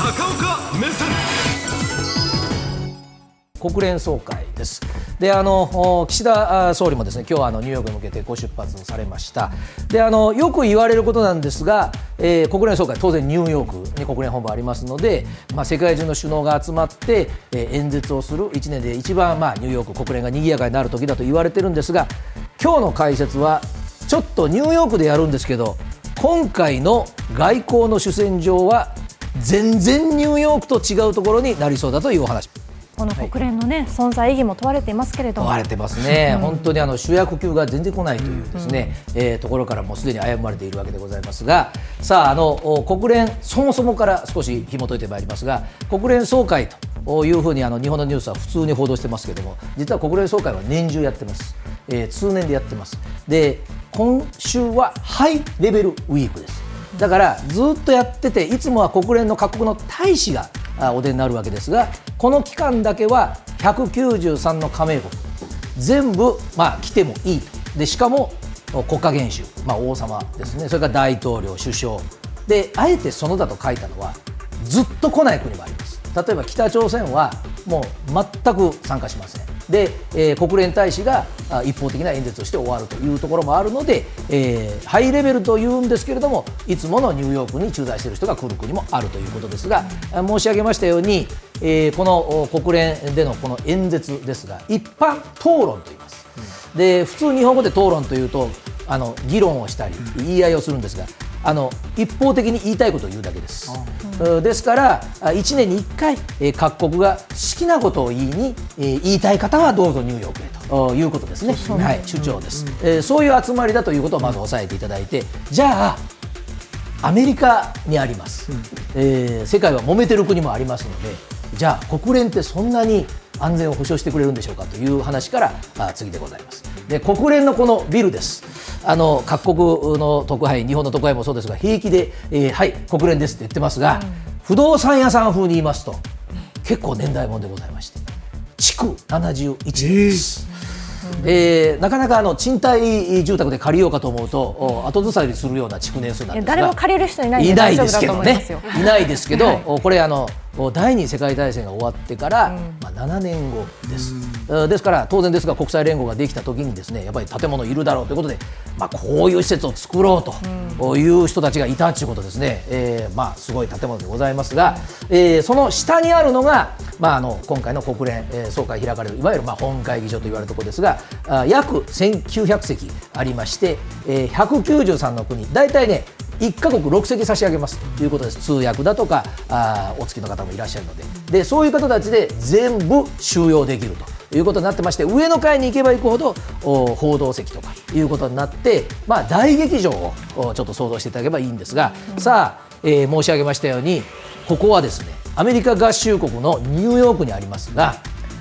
高岡目線国連総会です。であの岸田総理もですね今日はあのニューヨークに向けてご出発されました。であのよく言われることなんですが、えー、国連総会当然ニューヨークに国連本部ありますので、まあ、世界中の首脳が集まって、えー、演説をする1年で一番、まあ、ニューヨーク国連が賑やかになる時だと言われてるんですが今日の解説はちょっとニューヨークでやるんですけど今回の外交の主戦場は全然ニューヨークと違うところになりそうだというお話。この国連のね、はい、存在意義も問われていますけれども。問われてますね、うん、本当にあの主役級が全然来ないというですね、うん、えー、ところからもうすでに危ぶまれているわけでございますが。さああの国連そもそもから少し紐解いてまいりますが国連総会というふうにあの日本のニュースは普通に報道してますけれども実は国連総会は年中やってます、えー、通年でやってます。で今週はハイレベルウィークですだからずっとやってていつもは国連の各国の大使がお出になるわけですがこの期間だけは193の加盟国全部、まあ、来てもいいと。でしかも国家元首、まあ、王様ですね。それから大統領首相。であえてそのだと書いたのはずっと来ない国もあります。例えば北朝鮮はもう全く参加しません。で、えー、国連大使が一方的な演説をして終わるというところもあるので、えー、ハイレベルというんですけれどもいつものニューヨークに駐在している人が来る国もあるということですが申し上げましたように、えー、この国連でのこの演説ですが一般討論と言います。で普通日本語で討論というとあの議論をしたり言い合いをするんですがあの一方的に言いたいことを言うだけです。ですから1年に1回、え各国が好きなことを言いに、え言いたい方はどうぞニューヨークへと。いうことですね、はい、主張です、うん、えー、そういう集まりだということをまず押さえていただいてじゃあアメリカにあります、うん、えー、世界は揉めてる国もありますのでじゃあ国連ってそんなに安全を保障してくれるんでしょうかという話からあ次でございます。で国連のこのビルですあの各国の特派員日本の特派員もそうですが平気で、えー、はい国連ですって言ってますが、うん、不動産屋さん風に言いますと結構年代物でございまして築71年です。えー、なかなかあの賃貸住宅で借りようかと思うと、後ずさりするような築年数なんですが誰も借りる人いないいないですけどね。いないですけど、はい、これあの第二次世界大戦が終わってから、うん、まあ、7年後です、うん、ですから当然ですが国際連合ができた時にですねやっぱり建物いるだろうということで、まあ、こういう施設を作ろうという人たちがいたということですね、えー、まあ、すごい建物でございますが、うん、えー、その下にあるのが、まあ、あの今回の国連、えー、総会開かれるいわゆるまあ本会議場と言われるところですがあ約1900席ありまして、えー、193の国大体ね1か国6席差し上げますということです、通訳だとかあお付きの方もいらっしゃるので。で、そういう方たちで全部収容できるということになってまして、上の階に行けば行くほど報道席とかいうことになって、まあ、大劇場をちょっと想像していただければいいんですが、さあ、えー、申し上げましたように、ここはですねアメリカ合衆国のニューヨークにありますが、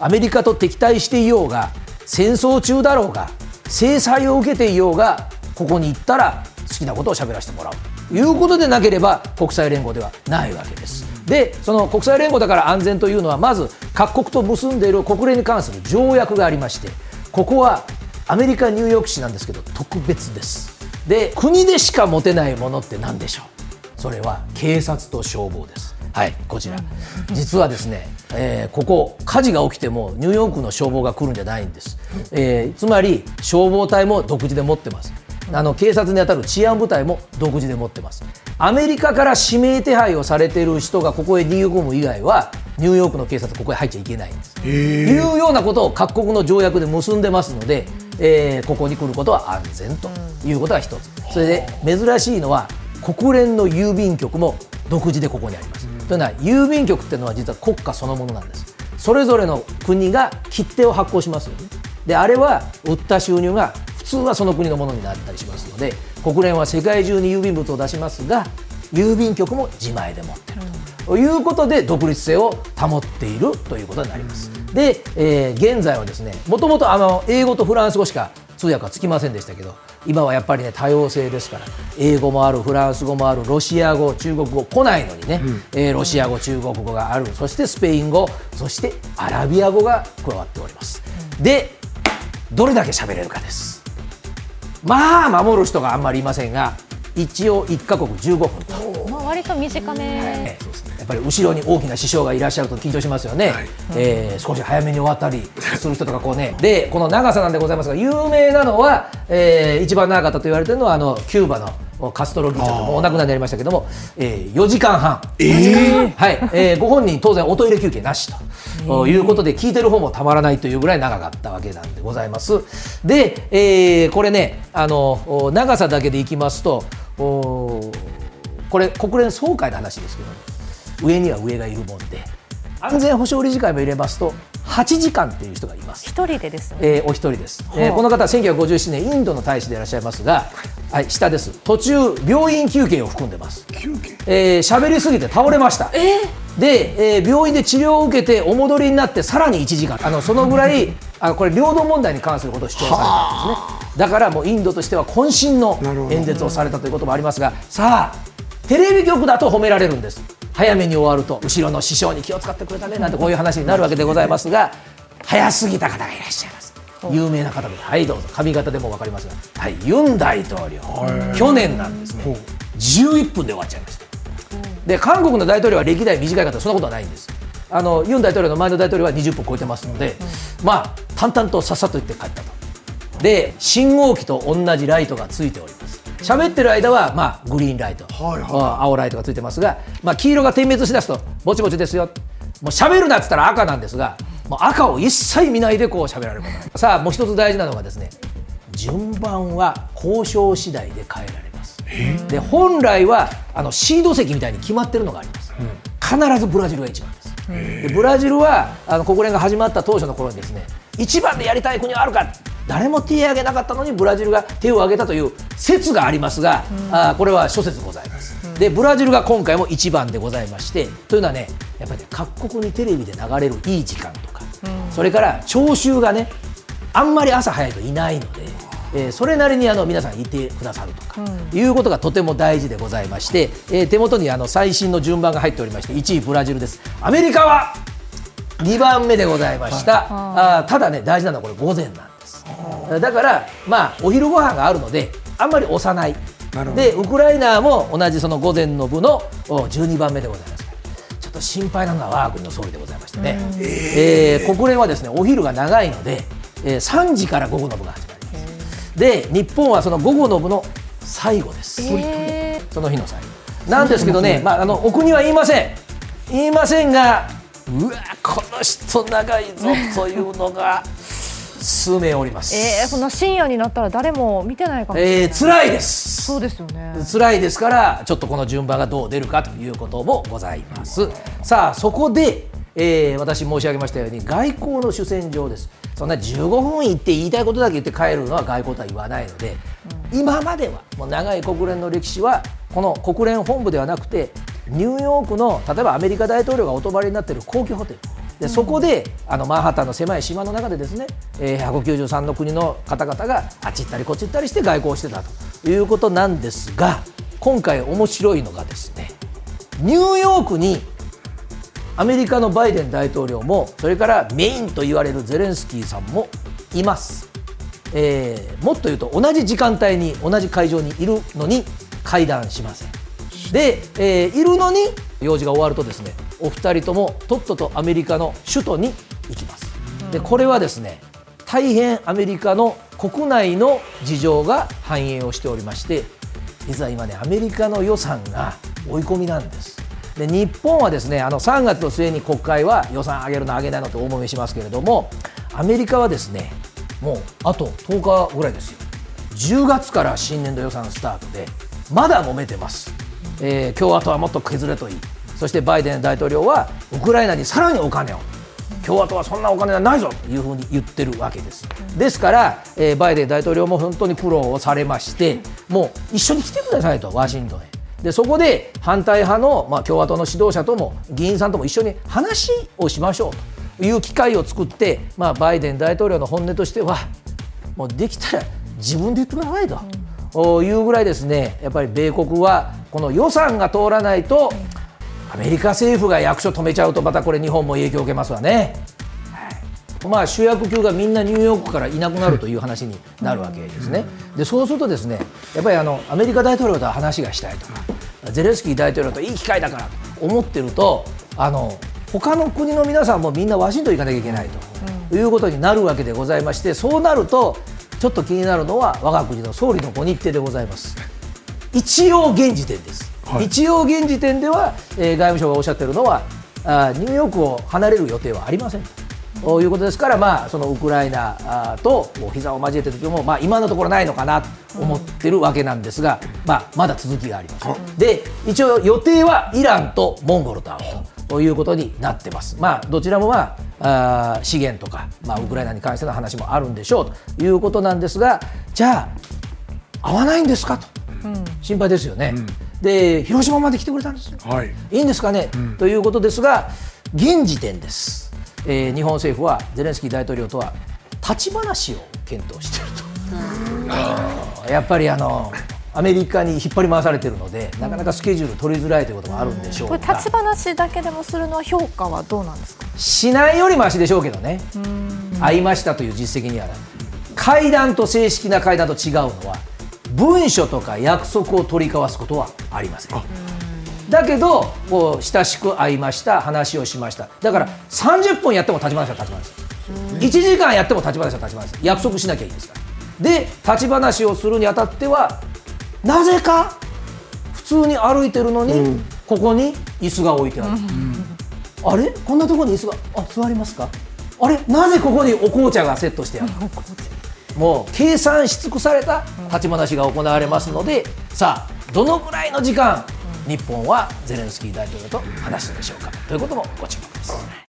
アメリカと敵対していようが、戦争中だろうが、制裁を受けていようが、ここに行ったら好きなことを喋らせてもらう。ということでなければ国際連合ではないわけです。でその国際連合だから安全というのはまず各国と結んでいる国連に関する条約がありましてここはアメリカ・ニューヨーク市なんですけど特別です。で国でしか持てないものって何でしょう？それは警察と消防です。はいこちら。実はですね、えー、ここ火事が起きてもニューヨークの消防が来るんじゃないんです、えー、つまり消防隊も独自で持ってます。あの警察に当たる治安部隊も独自で持ってます。アメリカから指名手配をされている人がここへ逃げ込む以外はニューヨークの警察ここへ入っちゃいけないんです。いうようなことを各国の条約で結んでますので、えー、ここに来ることは安全ということが一つ。それで珍しいのは国連の郵便局も独自でここにあります。というのは郵便局っていうのは実は国家そのものなんです。それぞれの国が切手を発行しますよね。であれは売った収入が普通はその国のものになったりしますので国連は世界中に郵便物を出しますが郵便局も自前で持っているということで独立性を保っているということになります。で、えー、現在はですねもともとあの英語とフランス語しか通訳はつきませんでしたけど今はやっぱりね多様性ですから英語もあるフランス語もあるロシア語中国語来ないのにね、うん、えー、ロシア語中国語があるそしてスペイン語そしてアラビア語が加わっております。でどれだけ喋れるかです。まあ守る人があんまりいませんが一応1か国15分と。まあ、割と短め、やっぱり後ろに大きな師匠がいらっしゃると緊張しますよね、はい、えー、少し早めに終わったりする人とかこうね。でこの長さなんでございますが有名なのは、えー、一番長かったと言われてるのはあのキューバのカストロ議長もお亡くなりになりましたけども、えー、4時間半、えー、はい、えー、ご本人当然おトイレ休憩なしと。いうことで聞いてる方もたまらないというぐらい長かったわけなんでございます。で、えー、これねあの長さだけでいきますとこれ国連総会の話ですけど、上には上がいるもんで安全保障理事会も入れますと8時間っていう人がいます。一人でですね。えー、お一人です。えー、この方は1957年インドの大使でいらっしゃいますが、はい、下です。途中病院休憩を含んでます。休憩？えー、喋りすぎて倒れました。えー、で、えー、病院で治療を受けてお戻りになってさらに1時間。あのそのぐらいあのこれ領土問題に関することを主張されたんですね。だからもうインドとしては渾身の演説をされたということもありますが、さあテレビ局だと褒められるんです。早めに終わると後ろの師匠に気を使ってくれたねなんてこういう話になるわけでございますが早すぎた方がいらっしゃいます有名な方ではいどうぞ。髪型でも分かりますが、はい、ユン大統領。去年なんですね。11分で終わっちゃいました。で韓国の大統領は歴代短い方そんなことはないんです。あのユン大統領の前の大統領は20分超えてますので、まあ淡々とさっさと言って帰ったと。で信号機と同じライトがついております。喋ってる間は、まあ、グリーンライト、はいはい、青ライトがついてますが、まあ、黄色が点滅しだすとぼちぼちですよ。もう喋るなっつったら赤なんですがもう赤を一切見ないでこう喋られること。さあもう一つ大事なのがですね順番は交渉次第で変えられます。で本来はあのシード席みたいに決まってるのがあります、うん、必ずブラジルが一番です。でブラジルはあの国連が始まった当初の頃にですね一番でやりたい国はあるか。誰も手を挙げなかったのにブラジルが手を挙げたという説がありますが、うん、あこれは諸説ございます、うん、でブラジルが今回も一番でございましてというのはねやっぱり、ね、各国にテレビで流れるいい時間と。か、うん、それから聴衆がねあんまり朝早いといないので、えー、それなりにあの皆さんいてくださるとか、いうことがとても大事でございまして、えー、手元にあの最新の順番が入っておりまして1位ブラジルです。アメリカは2番目でございました、はい、あただね大事なのはこれ午前なんです。だからまあお昼ご飯があるのであんまり押さない。でウクライナも同じその午前の部の12番目でございますと心配なのは我が国の総理でございましてね、えー、国連はですねお昼が長いので、えー、3時から午後の部が始まります。で日本はその午後の部の最後です、その日の最後。なんですけどね、まあ、あのお国は言いません。言いませんがうわこの人長いぞというのが数名おります。えー、この深夜になったら誰も見てないかもしれない。えー、辛いです。そうですよね。辛いですからちょっとこの順番がどう出るかということもございます。さあそこで、えー、私申し上げましたように外交の主戦場です。そんな15分行って言いたいことだけ言って帰るのは外交とは言わないので、うん、今まではもう長い国連の歴史はこの国連本部ではなくてニューヨークの例えばアメリカ大統領がお泊まりになっている高級ホテルでそこであのマンハッタンの狭い島の中でですね、えー、193の国の方々があっち行ったりこっち行ったりして外交してたということなんですが今回面白いのがですねニューヨークにアメリカのバイデン大統領もそれからメインと言われるゼレンスキーさんもいます、えー、もっと言うと同じ時間帯に同じ会場にいるのに会談しません。で、えー、いるのに用事が終わるとですねお二人ともとっととアメリカの首都に行きます。でこれはですね大変アメリカの国内の事情が反映をしておりまして実は今ねアメリカの予算が追い込みなんです。で日本はですねあの3月の末に国会は予算上げるの上げないのと大揉めしますけれどもアメリカはですねもうあと10日ぐらいですよ。10月から新年度予算スタートでまだ揉めてます、えー、共和党はもっと削れといいそしてバイデン大統領はウクライナにさらにお金を共和党はそんなお金はないぞというふうに言ってるわけです。ですから、えー、バイデン大統領も本当に苦労をされまして、もう一緒に来てくださいと、ワシントンへ。でそこで反対派の、まあ、共和党の指導者とも議員さんとも一緒に話をしましょうという機会を作って、まあ、バイデン大統領の本音としては、もうできたら自分で言ってくださいと。いうぐらいですねやっぱり米国はこの予算が通らないと、アメリカ政府が役所止めちゃうとまたこれ日本も影響を受けますわね。まあ、主役級がみんなニューヨークからいなくなるという話になるわけですね。でそうするとですねやっぱりあのアメリカ大統領とは話がしたいとかゼレンスキー大統領といい機会だからと思ってるとあの他の国の皆さんもみんなワシントン行かなきゃいけないと、いうことになるわけでございましてそうなるとちょっと気になるのは我が国の総理のご日程でございます。一応現時点です、はい。一応現時点では、えー外務省がおっしゃってるのはあーニューヨークを離れる予定はありません。ということですから、まあ、そのウクライナと膝を交えてる時も、まあ、今のところないのかなと思ってるわけなんですが、まあ、まだ続きがあります。で一応予定はイランとモンゴルと会うということになってます。まあ、どちらも、まあ、あー資源とか、まあ、ウクライナに関しての話もあるんでしょうということなんですがじゃあ会わないんですか？と。心配ですよね。で広島まで来てくれたんですよ。はい。いいんですかね、ということですが、現時点です、えー日本政府はゼレンスキー大統領とは立ち話を検討していると、やっぱりあのアメリカに引っ張り回されているので、なかなかスケジュール取りづらいということもあるんでしょうが、これ立ち話だけでもするのは評価はどうなんですか？しないよりましでしょうけどね、会いましたという実績にはなる会談と正式な会談と違うのは、文書とか約束を取り交わすことはありません。だけどこう親しく会いました話をしました。だから30分やっても立ち話は立ち話。1時間やっても立ち話は立ち話。約束しなきゃいいですから。で立ち話をするにあたってはなぜか普通に歩いてるのに、ここに椅子が置いてある、あれ？こんなところに椅子があ座りますか？あれ？なぜここにお紅茶がセットしてある？もう計算し尽くされた立ち話が行われますので、さあどのぐらいの時間日本はゼレンスキー大統領と話すんでしょうかということもご注目です。